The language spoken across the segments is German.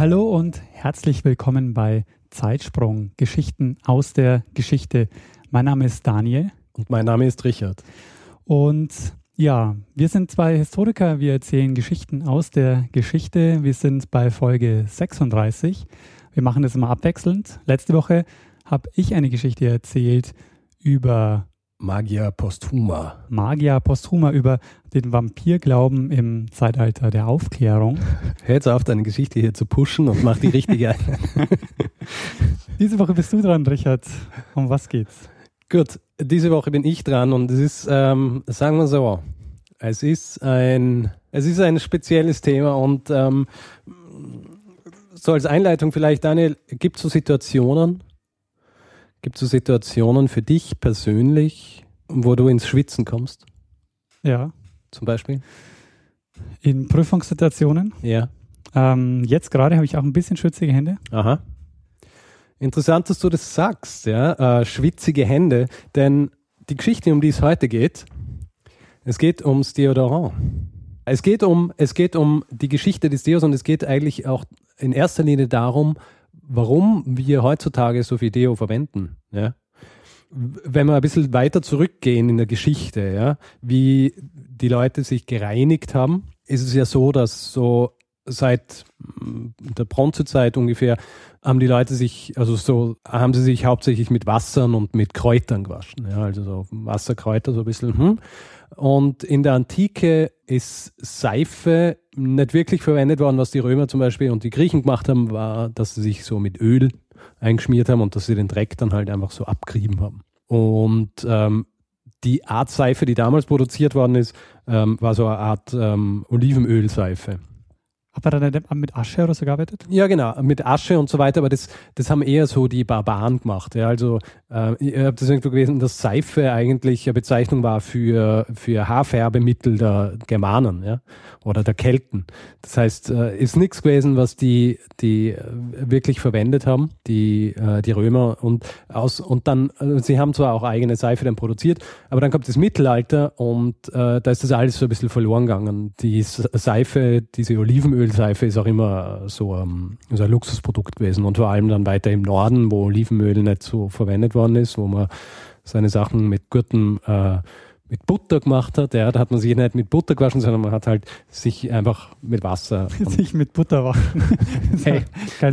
Hallo und herzlich willkommen bei Zeitsprung, Geschichten aus der Geschichte. Mein Name ist Daniel. Und mein Name ist Richard. Und ja, wir sind zwei Historiker, wir erzählen Geschichten aus der Geschichte. Wir sind bei Folge 36. Wir machen das immer abwechselnd. Letzte Woche habe ich eine Geschichte erzählt über Magia Posthuma. Magia Posthuma über den Vampirglauben im Zeitalter der Aufklärung. Hör jetzt auf, deine Geschichte hier zu pushen und mach die richtige. diese Woche bist du dran, Richard. Um was geht's? Gut, diese Woche bin ich dran und es ist, ähm, sagen wir so, es ist ein, es ist ein spezielles Thema und ähm, so als Einleitung vielleicht, Daniel, gibt es so Situationen, Gibt es so Situationen für dich persönlich, wo du ins Schwitzen kommst? Ja. Zum Beispiel? In Prüfungssituationen? Ja. Ähm, jetzt gerade habe ich auch ein bisschen schwitzige Hände. Aha. Interessant, dass du das sagst, ja. Äh, schwitzige Hände, denn die Geschichte, um die es heute geht, es geht ums Deodorant. Es geht um, es geht um die Geschichte des Deos und es geht eigentlich auch in erster Linie darum, warum wir heutzutage so viel Deo verwenden. Ja? Wenn wir ein bisschen weiter zurückgehen in der Geschichte, ja, wie die Leute sich gereinigt haben, ist es ja so, dass so seit mm, der Bronzezeit ungefähr haben die Leute sich, also so haben sie sich hauptsächlich mit Wassern und mit Kräutern gewaschen. Ja, also so Wasserkräuter, so ein bisschen. Hm. Und in der Antike ist Seife nicht wirklich verwendet worden. Was die Römer zum Beispiel und die Griechen gemacht haben, war, dass sie sich so mit Öl eingeschmiert haben und dass sie den Dreck dann halt einfach so abgerieben haben. Und ähm, die Art Seife, die damals produziert worden ist, ähm, war so eine Art ähm, Olivenölseife. Hat man dann mit Asche oder so gearbeitet? Ja, genau, mit Asche und so weiter, aber das, das haben eher so die Barbaren gemacht. Ja. Also äh, ich habe das irgendwo gewesen, dass Seife eigentlich eine Bezeichnung war für, für Haarfärbemittel der Germanen ja, oder der Kelten. Das heißt, äh, ist nichts gewesen, was die, die wirklich verwendet haben, die, äh, die Römer. Und, aus, und dann, äh, sie haben zwar auch eigene Seife dann produziert, aber dann kommt das Mittelalter und äh, da ist das alles so ein bisschen verloren gegangen. Die Seife, diese Olivenöl, Olivenölseife ist auch immer so, ähm, so ein Luxusprodukt gewesen und vor allem dann weiter im Norden, wo Olivenöl nicht so verwendet worden ist, wo man seine Sachen mit gutem äh, mit Butter gemacht hat, ja, da hat man sich nicht mit Butter gewaschen, sondern man hat halt sich einfach mit Wasser. sich mit Butter waschen. hey,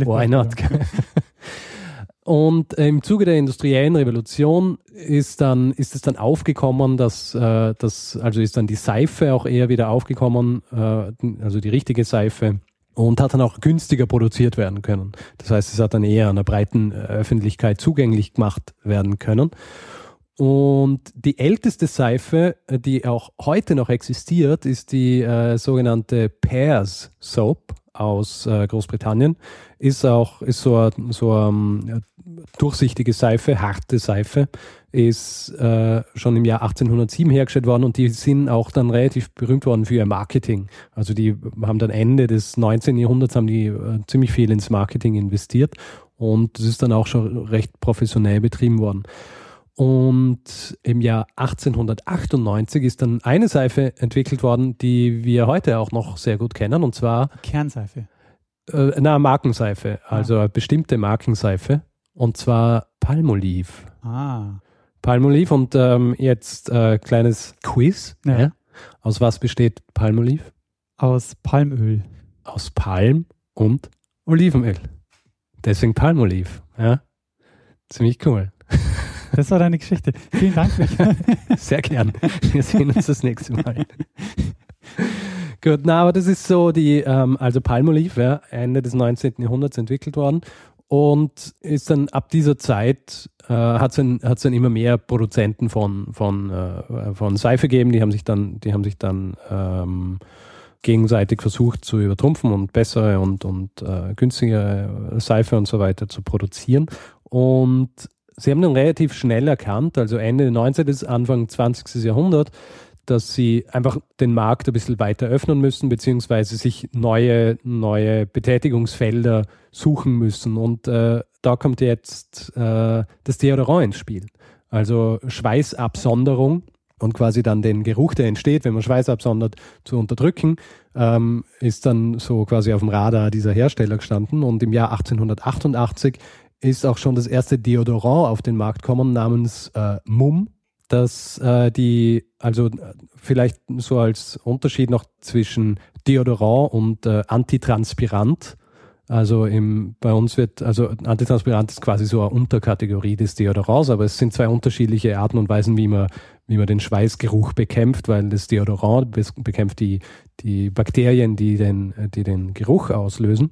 why not? Und im Zuge der industriellen Revolution ist dann ist es dann aufgekommen, dass, äh, dass also ist dann die Seife auch eher wieder aufgekommen, äh, also die richtige Seife und hat dann auch günstiger produziert werden können. Das heißt, es hat dann eher einer breiten Öffentlichkeit zugänglich gemacht werden können. Und die älteste Seife, die auch heute noch existiert, ist die äh, sogenannte Pears Soap aus äh, Großbritannien. Ist auch ist so, so um, durchsichtige Seife, harte Seife, ist äh, schon im Jahr 1807 hergestellt worden und die sind auch dann relativ berühmt worden für ihr Marketing. Also die haben dann Ende des 19. Jahrhunderts haben die äh, ziemlich viel ins Marketing investiert und das ist dann auch schon recht professionell betrieben worden. Und im Jahr 1898 ist dann eine Seife entwickelt worden, die wir heute auch noch sehr gut kennen, und zwar Kernseife. Äh, na, Markenseife, also ja. eine bestimmte Markenseife, und zwar Palmolive. Ah. Palmolive und ähm, jetzt äh, kleines Quiz. Ja. Ja. Aus was besteht Palmolive? Aus Palmöl. Aus Palm und Olivenöl. Deswegen Palmolive. Ja. Ziemlich cool. Das war deine Geschichte. Vielen Dank. Sehr gern. Wir sehen uns das nächste Mal. Gut, na, aber das ist so die, ähm, also Palmolive, ja, Ende des 19. Jahrhunderts entwickelt worden und ist dann ab dieser Zeit äh, hat es dann, dann immer mehr Produzenten von, von, äh, von Seife gegeben, die haben sich dann, die haben sich dann ähm, gegenseitig versucht zu übertrumpfen und bessere und, und äh, günstigere Seife und so weiter zu produzieren. Und sie haben dann relativ schnell erkannt, also Ende 19. Anfang 20. Jahrhundert, dass sie einfach den Markt ein bisschen weiter öffnen müssen, beziehungsweise sich neue, neue Betätigungsfelder suchen müssen. Und äh, da kommt jetzt äh, das Deodorant ins Spiel. Also Schweißabsonderung und quasi dann den Geruch, der entsteht, wenn man Schweiß absondert, zu unterdrücken, ähm, ist dann so quasi auf dem Radar dieser Hersteller gestanden. Und im Jahr 1888 ist auch schon das erste Deodorant auf den Markt gekommen namens äh, Mum dass äh, die, also vielleicht so als Unterschied noch zwischen Deodorant und äh, Antitranspirant. Also im, bei uns wird, also Antitranspirant ist quasi so eine Unterkategorie des Deodorants, aber es sind zwei unterschiedliche Arten und Weisen, wie man, wie man den Schweißgeruch bekämpft, weil das Deodorant bekämpft die, die Bakterien, die den, die den Geruch auslösen.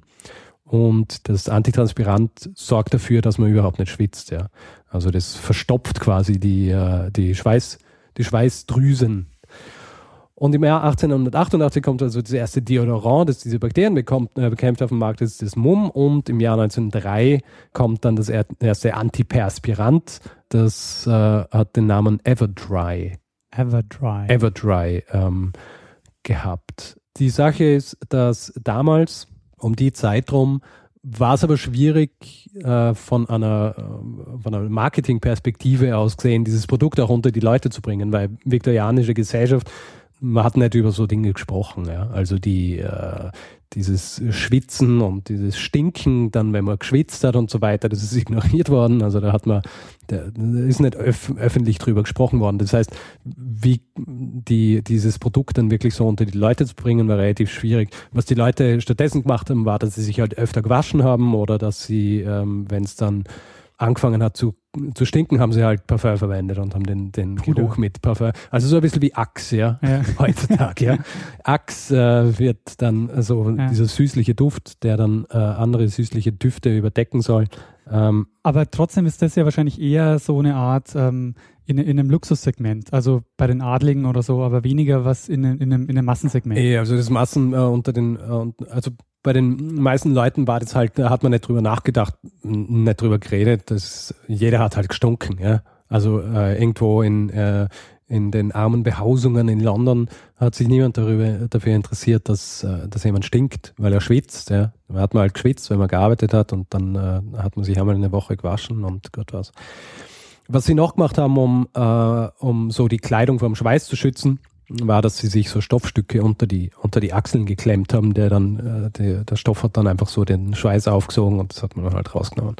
Und das Antitranspirant sorgt dafür, dass man überhaupt nicht schwitzt. Ja. Also das verstopft quasi die, äh, die, Schweiß, die Schweißdrüsen. Und im Jahr 1888 kommt also das erste Deodorant, das diese Bakterien bekommt, äh, bekämpft auf dem Markt, das ist das MUM. Und im Jahr 1903 kommt dann das erste Antiperspirant, das äh, hat den Namen Everdry. Everdry. Everdry ähm, gehabt. Die Sache ist, dass damals um die Zeit rum war es aber schwierig, äh, von einer, äh, von einer Marketingperspektive aus gesehen, dieses Produkt auch unter die Leute zu bringen, weil viktorianische Gesellschaft, man hat nicht über so Dinge gesprochen. Ja? Also die, äh, dieses Schwitzen und dieses Stinken, dann wenn man geschwitzt hat und so weiter, das ist ignoriert worden. Also da hat man, da ist nicht öf öffentlich drüber gesprochen worden. Das heißt, wie die, dieses Produkt dann wirklich so unter die Leute zu bringen, war relativ schwierig. Was die Leute stattdessen gemacht haben, war, dass sie sich halt öfter gewaschen haben oder dass sie, ähm, wenn es dann angefangen hat zu, zu stinken, haben sie halt Parfum verwendet und haben den, den Geruch mit Parfum. Also so ein bisschen wie Axe, ja, ja. heutzutage. ja. Axe äh, wird dann so ja. dieser süßliche Duft, der dann äh, andere süßliche Düfte überdecken soll. Ähm, Aber trotzdem ist das ja wahrscheinlich eher so eine Art ähm, in, in einem Luxussegment, also bei den Adligen oder so, aber weniger was in, in, einem, in einem Massensegment. Ja, also das Massen äh, unter den, äh, also bei den meisten Leuten war das halt, da hat man nicht drüber nachgedacht, nicht drüber geredet. Das, jeder hat halt gestunken, ja. Also äh, irgendwo in, äh, in den armen Behausungen in London hat sich niemand darüber, dafür interessiert, dass, äh, dass jemand stinkt, weil er schwitzt. Ja. Da hat man halt geschwitzt, wenn man gearbeitet hat und dann äh, hat man sich einmal eine Woche gewaschen und Gott was. Was sie noch gemacht haben, um, äh, um so die Kleidung vom Schweiß zu schützen, war, dass sie sich so Stoffstücke unter die, unter die Achseln geklemmt haben, der dann, äh, der, der Stoff hat dann einfach so den Schweiß aufgesogen und das hat man dann halt rausgenommen.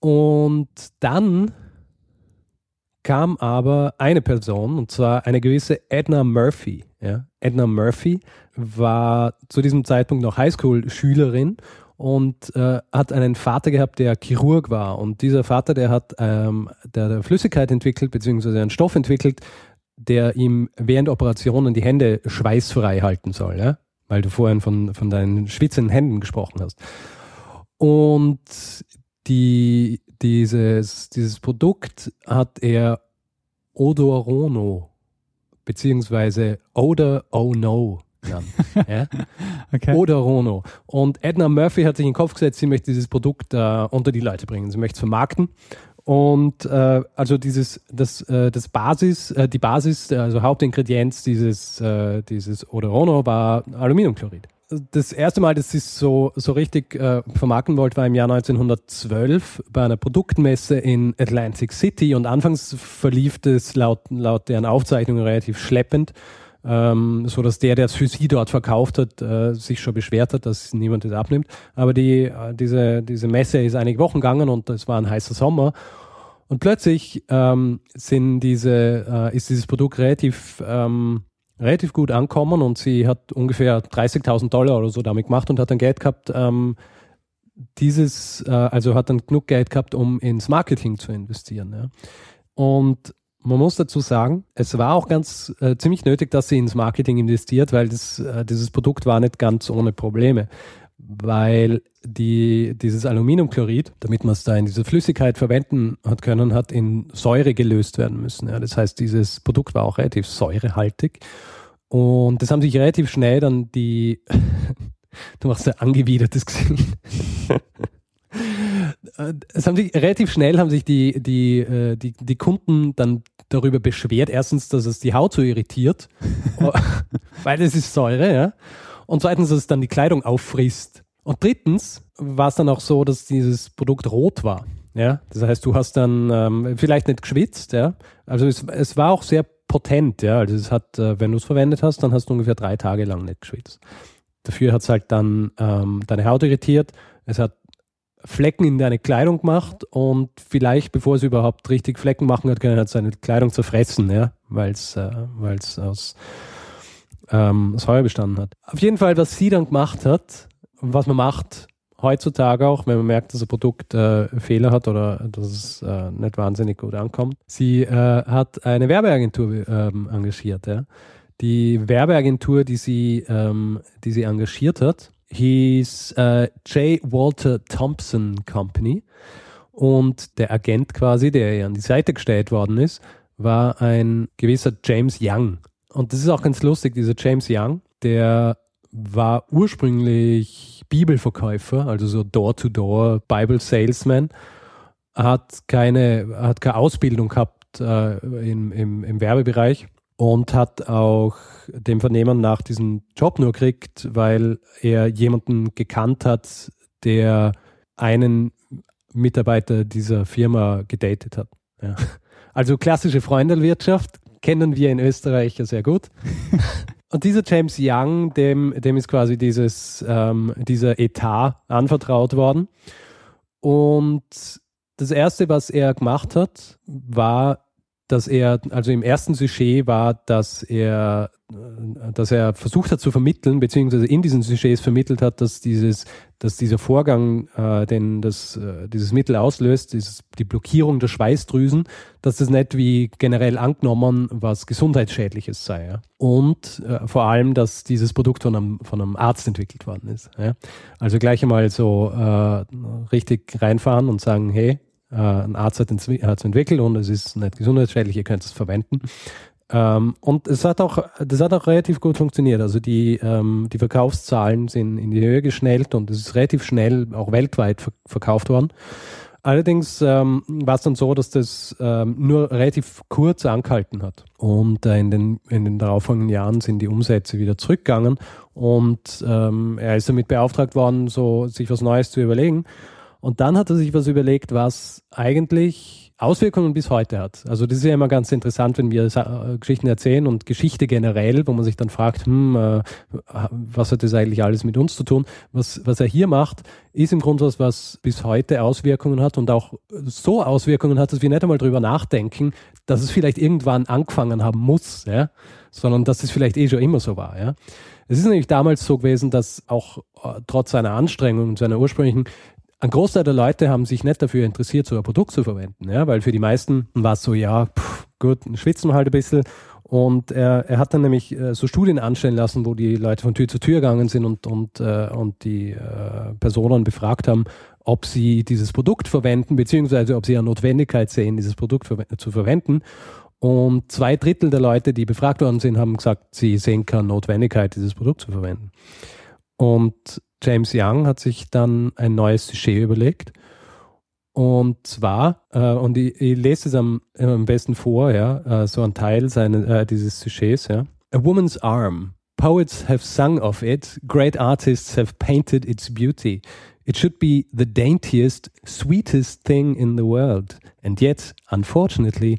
Und dann kam aber eine Person, und zwar eine gewisse Edna Murphy. Ja? Edna Murphy war zu diesem Zeitpunkt noch Highschool-Schülerin und äh, hat einen Vater gehabt, der Chirurg war. Und dieser Vater, der hat ähm, der, der Flüssigkeit entwickelt, beziehungsweise einen Stoff entwickelt, der ihm während Operationen die Hände schweißfrei halten soll, ja? weil du vorhin von, von deinen schwitzenden Händen gesprochen hast. Und die, dieses, dieses Produkt hat er Odorono beziehungsweise Odor Oh No genannt. ja? okay. Odorono. Und Edna Murphy hat sich in den Kopf gesetzt, sie möchte dieses Produkt äh, unter die Leute bringen. Sie möchte es vermarkten und äh, also dieses, das, äh, das Basis, äh, die Basis, also Hauptingredienz dieses, äh, dieses Oderono war Aluminiumchlorid. Das erste Mal, dass sie es so, so richtig äh, vermarkten wollte, war im Jahr 1912 bei einer Produktmesse in Atlantic City und anfangs verlief das laut, laut deren Aufzeichnungen relativ schleppend ähm, so dass der, der es für sie dort verkauft hat, äh, sich schon beschwert hat, dass niemand das abnimmt. Aber die, äh, diese, diese Messe ist einige Wochen gegangen und es war ein heißer Sommer. Und plötzlich ähm, sind diese, äh, ist dieses Produkt relativ, ähm, relativ gut ankommen und sie hat ungefähr 30.000 Dollar oder so damit gemacht und hat dann Geld gehabt, ähm, dieses, äh, also hat dann genug Geld gehabt, um ins Marketing zu investieren. Ja. Und man muss dazu sagen, es war auch ganz äh, ziemlich nötig, dass sie ins Marketing investiert, weil das, äh, dieses Produkt war nicht ganz ohne Probleme. Weil die, dieses Aluminiumchlorid, damit man es da in diese Flüssigkeit verwenden hat können, hat in Säure gelöst werden müssen. Ja, das heißt, dieses Produkt war auch relativ säurehaltig. Und das haben sich relativ schnell dann die, du machst ein angewidertes Gesicht. es haben sich relativ schnell haben sich die, die, äh, die, die Kunden dann darüber beschwert. Erstens, dass es die Haut so irritiert, weil es ist Säure, ja. Und zweitens, dass es dann die Kleidung auffrisst. Und drittens war es dann auch so, dass dieses Produkt rot war. Ja, das heißt, du hast dann ähm, vielleicht nicht geschwitzt, ja. Also es, es war auch sehr potent, ja. Also es hat, äh, wenn du es verwendet hast, dann hast du ungefähr drei Tage lang nicht geschwitzt. Dafür hat es halt dann ähm, deine Haut irritiert. Es hat Flecken in deine Kleidung gemacht und vielleicht, bevor es überhaupt richtig Flecken machen hat können, hat seine Kleidung zerfressen, ja, weil es äh, weil's aus, ähm, aus Heuer bestanden hat. Auf jeden Fall, was sie dann gemacht hat, was man macht heutzutage auch, wenn man merkt, dass ein Produkt äh, Fehler hat oder dass es äh, nicht wahnsinnig gut ankommt. Sie äh, hat eine Werbeagentur ähm, engagiert. Ja. Die Werbeagentur, die sie, ähm, die sie engagiert hat, hieß äh, J. Walter Thompson Company. Und der Agent quasi, der ihr an die Seite gestellt worden ist, war ein gewisser James Young. Und das ist auch ganz lustig, dieser James Young, der war ursprünglich Bibelverkäufer, also so Door-to-Door Bible Salesman, hat keine, hat keine Ausbildung gehabt äh, im, im, im Werbebereich und hat auch dem Vernehmen nach diesen Job nur gekriegt, weil er jemanden gekannt hat, der einen Mitarbeiter dieser Firma gedatet hat. Ja. Also klassische Freundelwirtschaft kennen wir in Österreich ja sehr gut. Und dieser James Young, dem, dem ist quasi dieses, ähm, dieser Etat anvertraut worden. Und das Erste, was er gemacht hat, war dass er, also im ersten Sujet war, dass er, äh, dass er versucht hat zu vermitteln, beziehungsweise in diesen Sujets vermittelt hat, dass dieses, dass dieser Vorgang, äh, den das, äh, dieses Mittel auslöst, dieses, die Blockierung der Schweißdrüsen, dass das nicht wie generell angenommen was gesundheitsschädliches sei. Ja? Und äh, vor allem, dass dieses Produkt von einem, von einem Arzt entwickelt worden ist. Ja? Also gleich einmal so äh, richtig reinfahren und sagen, hey, äh, ein Arzt hat es entwickelt und es ist nicht gesundheitsschädlich, ihr könnt es verwenden. Ähm, und es hat auch, das hat auch relativ gut funktioniert. Also die, ähm, die Verkaufszahlen sind in die Höhe geschnellt und es ist relativ schnell auch weltweit ver verkauft worden. Allerdings ähm, war es dann so, dass das ähm, nur relativ kurz angehalten hat. Und äh, in, den, in den darauffolgenden Jahren sind die Umsätze wieder zurückgegangen und ähm, er ist damit beauftragt worden, so sich was Neues zu überlegen. Und dann hat er sich was überlegt, was eigentlich Auswirkungen bis heute hat. Also das ist ja immer ganz interessant, wenn wir äh, Geschichten erzählen und Geschichte generell, wo man sich dann fragt, hm, äh, was hat das eigentlich alles mit uns zu tun? Was, was er hier macht, ist im Grunde was, was bis heute Auswirkungen hat und auch so Auswirkungen hat, dass wir nicht einmal drüber nachdenken, dass es vielleicht irgendwann angefangen haben muss, ja? sondern dass es vielleicht eh schon immer so war. Ja? Es ist nämlich damals so gewesen, dass auch äh, trotz seiner Anstrengung und seiner ursprünglichen ein Großteil der Leute haben sich nicht dafür interessiert, so ein Produkt zu verwenden, ja, weil für die meisten war es so, ja, pff, gut, schwitzen wir halt ein bisschen. Und er, er hat dann nämlich äh, so Studien anstellen lassen, wo die Leute von Tür zu Tür gegangen sind und, und, äh, und die äh, Personen befragt haben, ob sie dieses Produkt verwenden, beziehungsweise ob sie eine Notwendigkeit sehen, dieses Produkt ver zu verwenden. Und zwei Drittel der Leute, die befragt worden sind, haben gesagt, sie sehen keine Notwendigkeit, dieses Produkt zu verwenden. Und James Young hat sich dann ein neues Sujet überlegt. Und zwar, äh, und ich, ich, lese es am, am besten vor, ja, äh, so ein Teil seines, äh, dieses Sujets, ja. A woman's arm. Poets have sung of it. Great artists have painted its beauty. It should be the daintiest, sweetest thing in the world. And yet, unfortunately,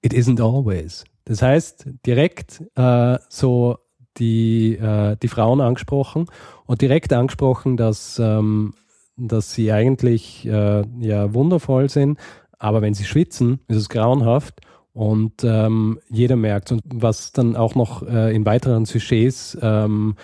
it isn't always. Das heißt, direkt äh, so die, äh, die Frauen angesprochen und direkt angesprochen, dass, ähm, dass sie eigentlich äh, ja wundervoll sind, aber wenn sie schwitzen, ist es grauenhaft und ähm, jeder merkt. Und was dann auch noch äh, in weiteren Sujets ähm,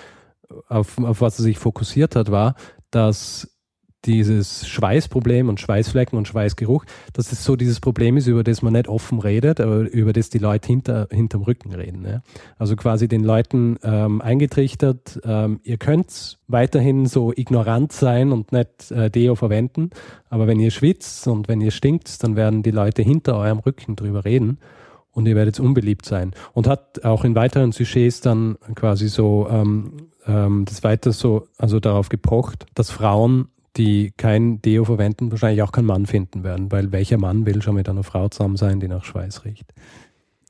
auf, auf was er sich fokussiert hat, war, dass dieses Schweißproblem und Schweißflecken und Schweißgeruch, dass es so dieses Problem ist, über das man nicht offen redet, aber über das die Leute hinter, hinterm Rücken reden. Ja? Also quasi den Leuten ähm, eingetrichtert, ähm, ihr könnt weiterhin so ignorant sein und nicht äh, Deo verwenden, aber wenn ihr schwitzt und wenn ihr stinkt, dann werden die Leute hinter eurem Rücken drüber reden. und ihr werdet unbeliebt sein. Und hat auch in weiteren Sujets dann quasi so ähm, ähm, das weiter so, also darauf gepocht, dass Frauen, die kein Deo verwenden, wahrscheinlich auch keinen Mann finden werden, weil welcher Mann will schon mit einer Frau zusammen sein, die nach Schweiß riecht.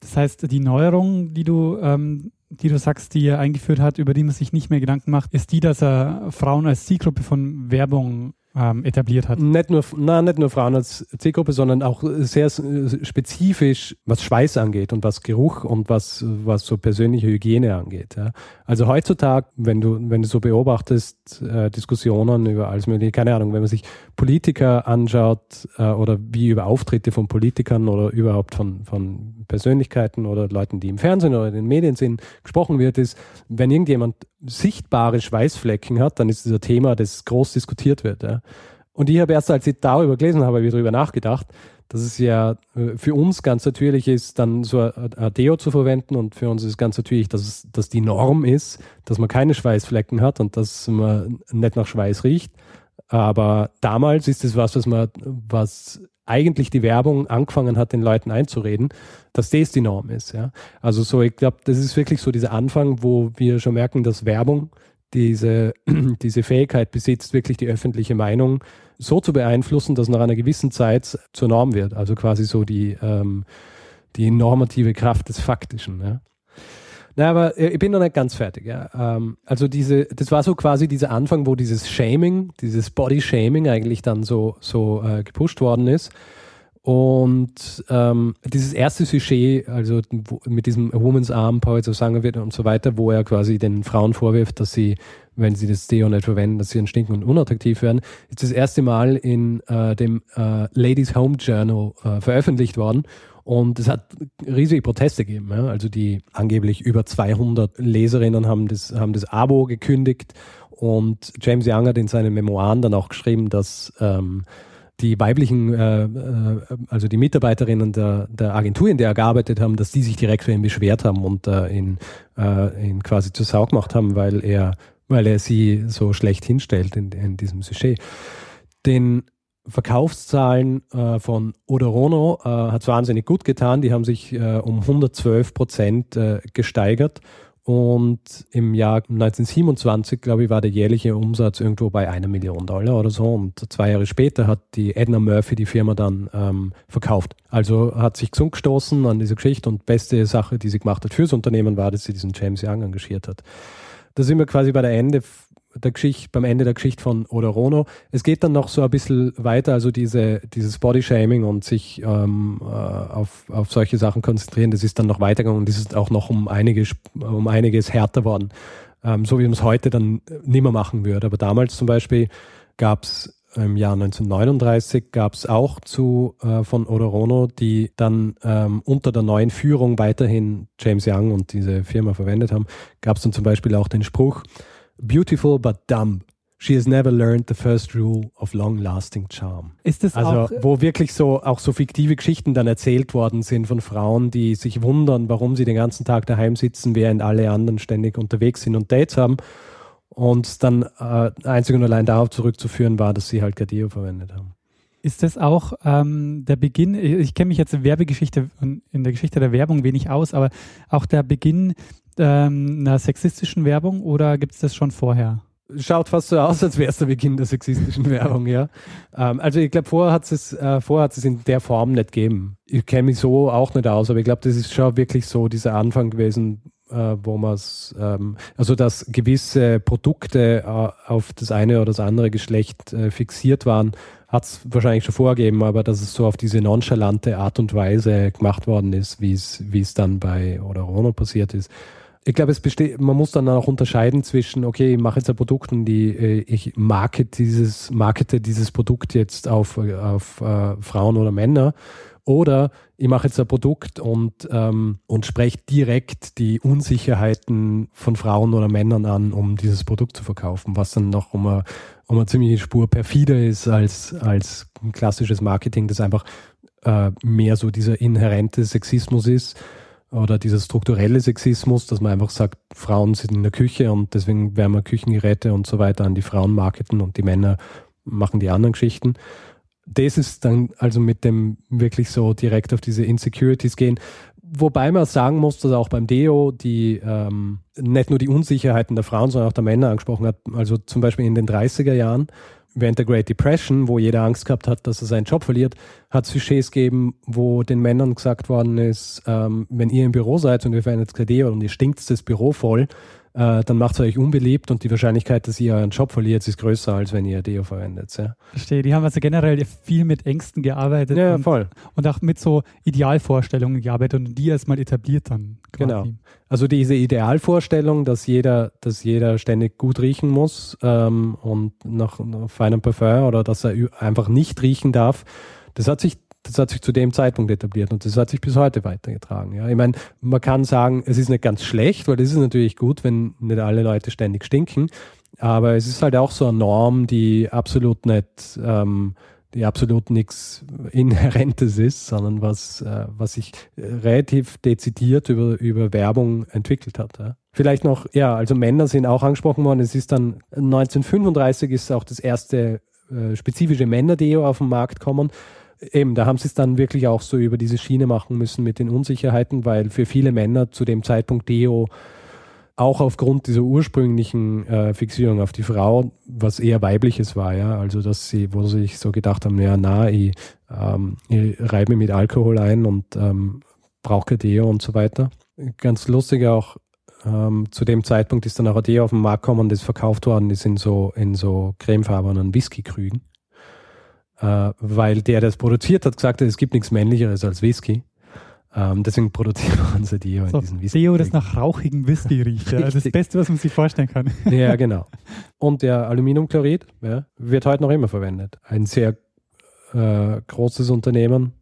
Das heißt, die Neuerung, die du, ähm, die du sagst, die er eingeführt hat, über die man sich nicht mehr Gedanken macht, ist die, dass er Frauen als Zielgruppe von Werbung ähm, etabliert hat. Nicht nur, na, nicht nur Frauen als Zielgruppe, sondern auch sehr spezifisch, was Schweiß angeht und was Geruch und was, was so persönliche Hygiene angeht. Ja. Also heutzutage, wenn du, wenn du so beobachtest, äh, Diskussionen über alles mögliche, keine Ahnung, wenn man sich Politiker anschaut äh, oder wie über Auftritte von Politikern oder überhaupt von, von Persönlichkeiten oder Leuten, die im Fernsehen oder in den Medien sind, gesprochen wird, ist, wenn irgendjemand sichtbare Schweißflecken hat, dann ist das ein Thema, das groß diskutiert wird. Ja. Und ich habe erst, als ich darüber gelesen habe, wieder darüber nachgedacht, dass es ja äh, für uns ganz natürlich ist, dann so ein Deo zu verwenden und für uns ist ganz natürlich, dass, es, dass die Norm ist, dass man keine Schweißflecken hat und dass man nicht nach Schweiß riecht. Aber damals ist es was, was man, was eigentlich die Werbung angefangen hat, den Leuten einzureden, dass das die Norm ist. Ja? Also so, ich glaube, das ist wirklich so dieser Anfang, wo wir schon merken, dass Werbung diese, diese Fähigkeit besitzt, wirklich die öffentliche Meinung so zu beeinflussen, dass nach einer gewissen Zeit zur Norm wird. Also quasi so die, ähm, die normative Kraft des Faktischen. Ja? Na, aber äh, ich bin noch nicht ganz fertig. Ja. Ähm, also diese, das war so quasi dieser Anfang, wo dieses Shaming, dieses Body-Shaming eigentlich dann so, so äh, gepusht worden ist. Und ähm, dieses erste Sujet, also mit diesem Woman's Arm, Poets of Sanger und so weiter, wo er quasi den Frauen vorwirft, dass sie, wenn sie das Deo nicht verwenden, dass sie stinken und unattraktiv werden, ist das erste Mal in äh, dem äh, Ladies Home Journal äh, veröffentlicht worden. Und es hat riesige Proteste gegeben. Ja? Also die angeblich über 200 Leserinnen haben das, haben das Abo gekündigt. Und James Young hat in seinen Memoiren dann auch geschrieben, dass ähm, die weiblichen, äh, äh, also die Mitarbeiterinnen der, der Agentur, in der er gearbeitet haben, dass die sich direkt für ihn beschwert haben und äh, ihn, äh, ihn quasi zur Sau gemacht haben, weil er, weil er sie so schlecht hinstellt in, in diesem Sujet. Den Verkaufszahlen äh, von Odorono äh, hat es wahnsinnig gut getan. Die haben sich äh, um 112 Prozent äh, gesteigert. Und im Jahr 1927, glaube ich, war der jährliche Umsatz irgendwo bei einer Million Dollar oder so. Und zwei Jahre später hat die Edna Murphy die Firma dann ähm, verkauft. Also hat sich gesund gestoßen an diese Geschichte und beste Sache, die sie gemacht hat fürs Unternehmen, war, dass sie diesen James Young engagiert hat. Da sind wir quasi bei der Ende der Geschichte, beim Ende der Geschichte von Odorono. Es geht dann noch so ein bisschen weiter, also diese, dieses Bodyshaming und sich ähm, äh, auf, auf solche Sachen konzentrieren, das ist dann noch weitergegangen und das ist auch noch um einiges, um einiges härter worden. Ähm, so wie man es heute dann nicht mehr machen würde. Aber damals zum Beispiel gab es im Jahr 1939 gab es auch zu äh, von Odorono, die dann ähm, unter der neuen Führung weiterhin James Young und diese Firma verwendet haben, gab es dann zum Beispiel auch den Spruch, Beautiful but dumb. She has never learned the first rule of long-lasting charm. Ist das also, auch, wo wirklich so auch so fiktive Geschichten dann erzählt worden sind von Frauen, die sich wundern, warum sie den ganzen Tag daheim sitzen, während alle anderen ständig unterwegs sind und Dates haben. Und dann äh, einzig und allein darauf zurückzuführen war, dass sie halt Gardeo verwendet haben. Ist das auch ähm, der Beginn, ich kenne mich jetzt in Werbegeschichte und in der Geschichte der Werbung wenig aus, aber auch der Beginn ähm, einer sexistischen Werbung oder gibt es das schon vorher? Schaut fast so aus, als wäre es der Beginn der sexistischen Werbung, ja. Ähm, also ich glaube, vorher hat es äh, vorher es in der Form nicht gegeben. Ich kenne mich so auch nicht aus, aber ich glaube, das ist schon wirklich so dieser Anfang gewesen, äh, wo man es, ähm, also dass gewisse Produkte äh, auf das eine oder das andere Geschlecht äh, fixiert waren, hat es wahrscheinlich schon vorgegeben, aber dass es so auf diese nonchalante Art und Weise gemacht worden ist, wie es dann bei Odorono passiert ist, ich glaube, es besteht, man muss dann auch unterscheiden zwischen, okay, ich mache jetzt ein Produkt und die, äh, ich market dieses, markete dieses Produkt jetzt auf, auf äh, Frauen oder Männer. Oder ich mache jetzt ein Produkt und, ähm, und spreche direkt die Unsicherheiten von Frauen oder Männern an, um dieses Produkt zu verkaufen, was dann noch um eine, um eine ziemliche Spur perfider ist als, als klassisches Marketing, das einfach äh, mehr so dieser inhärente Sexismus ist oder dieser strukturelle Sexismus, dass man einfach sagt, Frauen sind in der Küche und deswegen werden wir Küchengeräte und so weiter an die Frauen marketen und die Männer machen die anderen Geschichten. Das ist dann also mit dem wirklich so direkt auf diese Insecurities gehen. Wobei man sagen muss, dass auch beim Deo die ähm, nicht nur die Unsicherheiten der Frauen, sondern auch der Männer angesprochen hat. Also zum Beispiel in den 30er Jahren, während der Great Depression, wo jeder Angst gehabt hat, dass er seinen Job verliert, hat es Sujets gegeben, wo den Männern gesagt worden ist, ähm, wenn ihr im Büro seid und ihr verwendet kein Deo und ihr stinkt das Büro voll, äh, dann macht es euch unbeliebt und die Wahrscheinlichkeit, dass ihr euren Job verliert, ist größer, als wenn ihr Deo verwendet. Ja. Verstehe. Die haben also generell viel mit Ängsten gearbeitet. Ja, und, voll. Und auch mit so Idealvorstellungen gearbeitet und die erstmal etabliert dann. Quasi. Genau. Also diese Idealvorstellung, dass jeder, dass jeder ständig gut riechen muss ähm, und nach, nach feinem Parfum oder dass er einfach nicht riechen darf, das hat sich das hat sich zu dem Zeitpunkt etabliert und das hat sich bis heute weitergetragen. Ja. Ich meine, man kann sagen, es ist nicht ganz schlecht, weil das ist natürlich gut, wenn nicht alle Leute ständig stinken, aber es ist halt auch so eine Norm, die absolut nicht, ähm, die absolut nichts Inhärentes ist, sondern was, äh, was sich relativ dezidiert über, über Werbung entwickelt hat. Ja. Vielleicht noch, ja, also Männer sind auch angesprochen worden. Es ist dann 1935 ist auch das erste äh, spezifische Männerdeo auf den Markt gekommen eben, da haben sie es dann wirklich auch so über diese Schiene machen müssen mit den Unsicherheiten, weil für viele Männer zu dem Zeitpunkt Deo auch aufgrund dieser ursprünglichen äh, Fixierung auf die Frau, was eher weibliches war, ja, also dass sie, wo sie sich so gedacht haben, ja, na, ich, ähm, ich reibe mich mit Alkohol ein und ähm, brauche Deo und so weiter. Ganz lustig auch, ähm, zu dem Zeitpunkt ist dann auch ein Deo auf den Markt gekommen, das verkauft worden ist in so, in so cremefarbenen Whiskykrügen äh, weil der, der es produziert hat, gesagt hat, es gibt nichts Männlicheres als Whisky. Ähm, deswegen produzieren wir unser Deo so, in diesen Whisky. Deo, das nach rauchigem Whisky riecht. Ja. Das Beste, was man sich vorstellen kann. ja, genau. Und der Aluminiumchlorid ja, wird heute noch immer verwendet. Ein sehr äh, großes Unternehmen,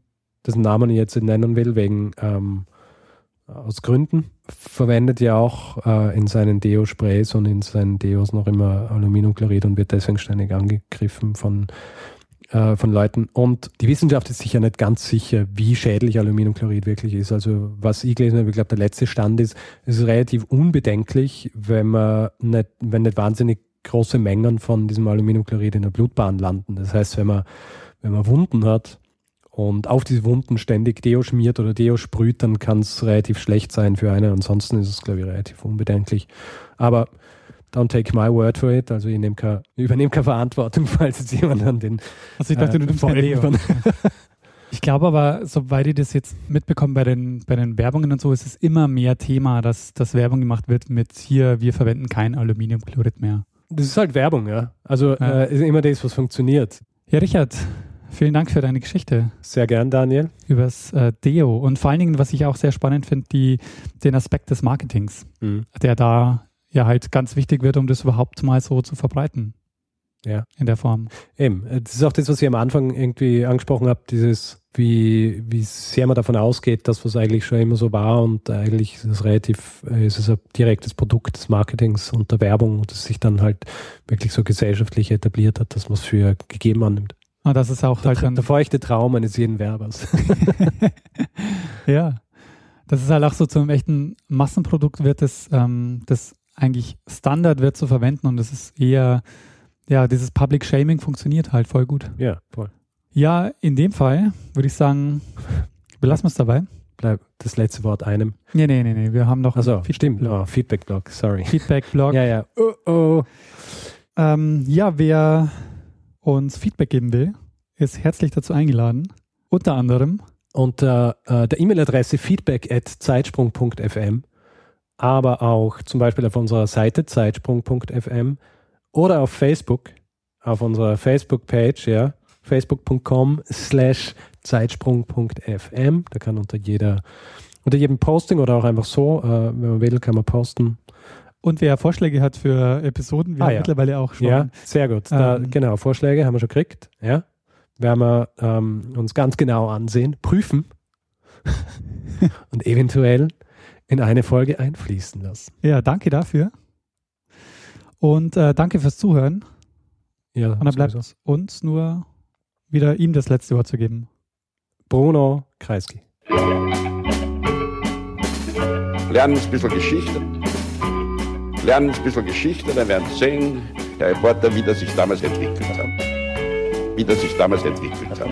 dessen Namen ich jetzt nicht nennen will, wegen ähm, aus Gründen, verwendet ja auch äh, in seinen Deo-Sprays und in seinen Deos noch immer Aluminiumchlorid und wird deswegen ständig angegriffen von äh, von Leuten. Und die Wissenschaft ist sicher nicht ganz sicher, wie schädlich Aluminiumchlorid wirklich ist. Also was ich gelesen habe, ich glaube, der letzte Stand ist, es ist relativ unbedenklich, wenn man nicht, wenn nicht wahnsinnig große Mengen von diesem Aluminiumchlorid in der Blutbahn landen. Das heißt, wenn man, wenn man Wunden hat und auf diese Wunden ständig Deo schmiert oder Deo sprüht, dann kann es relativ schlecht sein für einen. Ansonsten ist es, glaube ich, relativ unbedenklich. Aber don't take my word for it. Also ich, nehme keine, übernehme keine Verantwortung, falls jetzt jemand an den. Also ich dachte, äh, du nimmst von. Ich glaube aber, soweit ich das jetzt mitbekomme bei den, bei den Werbungen und so, ist es immer mehr Thema, dass, dass Werbung gemacht wird mit hier, wir verwenden kein Aluminiumchlorid mehr. Das ist halt Werbung, ja. Also ja. Äh, ist immer das, was funktioniert. Ja, Richard, vielen Dank für deine Geschichte. Sehr gern, Daniel. Übers äh, Deo. Und vor allen Dingen, was ich auch sehr spannend finde, den Aspekt des Marketings, mhm. der da ja halt ganz wichtig wird, um das überhaupt mal so zu verbreiten. Ja. In der Form. Eben. Das ist auch das, was ich am Anfang irgendwie angesprochen habe, dieses, wie, wie sehr man davon ausgeht, dass was eigentlich schon immer so war und eigentlich ist es relativ, ist es ein direktes Produkt des Marketings und der Werbung, das sich dann halt wirklich so gesellschaftlich etabliert hat, dass man es für gegeben annimmt. Und ah, das ist auch der, halt der feuchte Traum eines jeden Werbers. ja. Das ist halt auch so zum echten Massenprodukt wird das, ähm, das eigentlich Standard wird zu verwenden und es ist eher, ja, dieses Public Shaming funktioniert halt voll gut. Ja, voll. Ja, in dem Fall würde ich sagen, belassen wir es dabei. Bleib das letzte Wort einem. Nee, nee, nee, nee. Wir haben noch also, stimmt. Oh, Feedback-Blog, sorry. Feedback-Blog. ja, ja. Oh, oh. Ähm, ja, wer uns Feedback geben will, ist herzlich dazu eingeladen. Unter anderem unter äh, der E-Mail-Adresse feedback at zeitsprung.fm aber auch zum Beispiel auf unserer Seite zeitsprung.fm oder auf Facebook, auf unserer Facebook-Page, ja, facebook.com slash zeitsprung.fm. Da kann unter jeder, unter jedem Posting oder auch einfach so, äh, wenn man will, kann man posten. Und wer Vorschläge hat für Episoden, wir ah, haben ja. mittlerweile auch schon. Ja, sehr gut. Da, ähm, genau, Vorschläge haben wir schon gekriegt. Ja, werden wir ähm, uns ganz genau ansehen, prüfen und eventuell in eine Folge einfließen lassen. Ja, danke dafür. Und äh, danke fürs Zuhören. Ja, Und dann bleibt sowieso. uns nur wieder ihm das letzte Wort zu geben. Bruno Kreisky. Lernen ein bisschen Geschichte. Lernen ein bisschen Geschichte, dann werden Sie sehen, Herr Reporter, wie das sich damals entwickelt hat. Wie das sich damals entwickelt hat.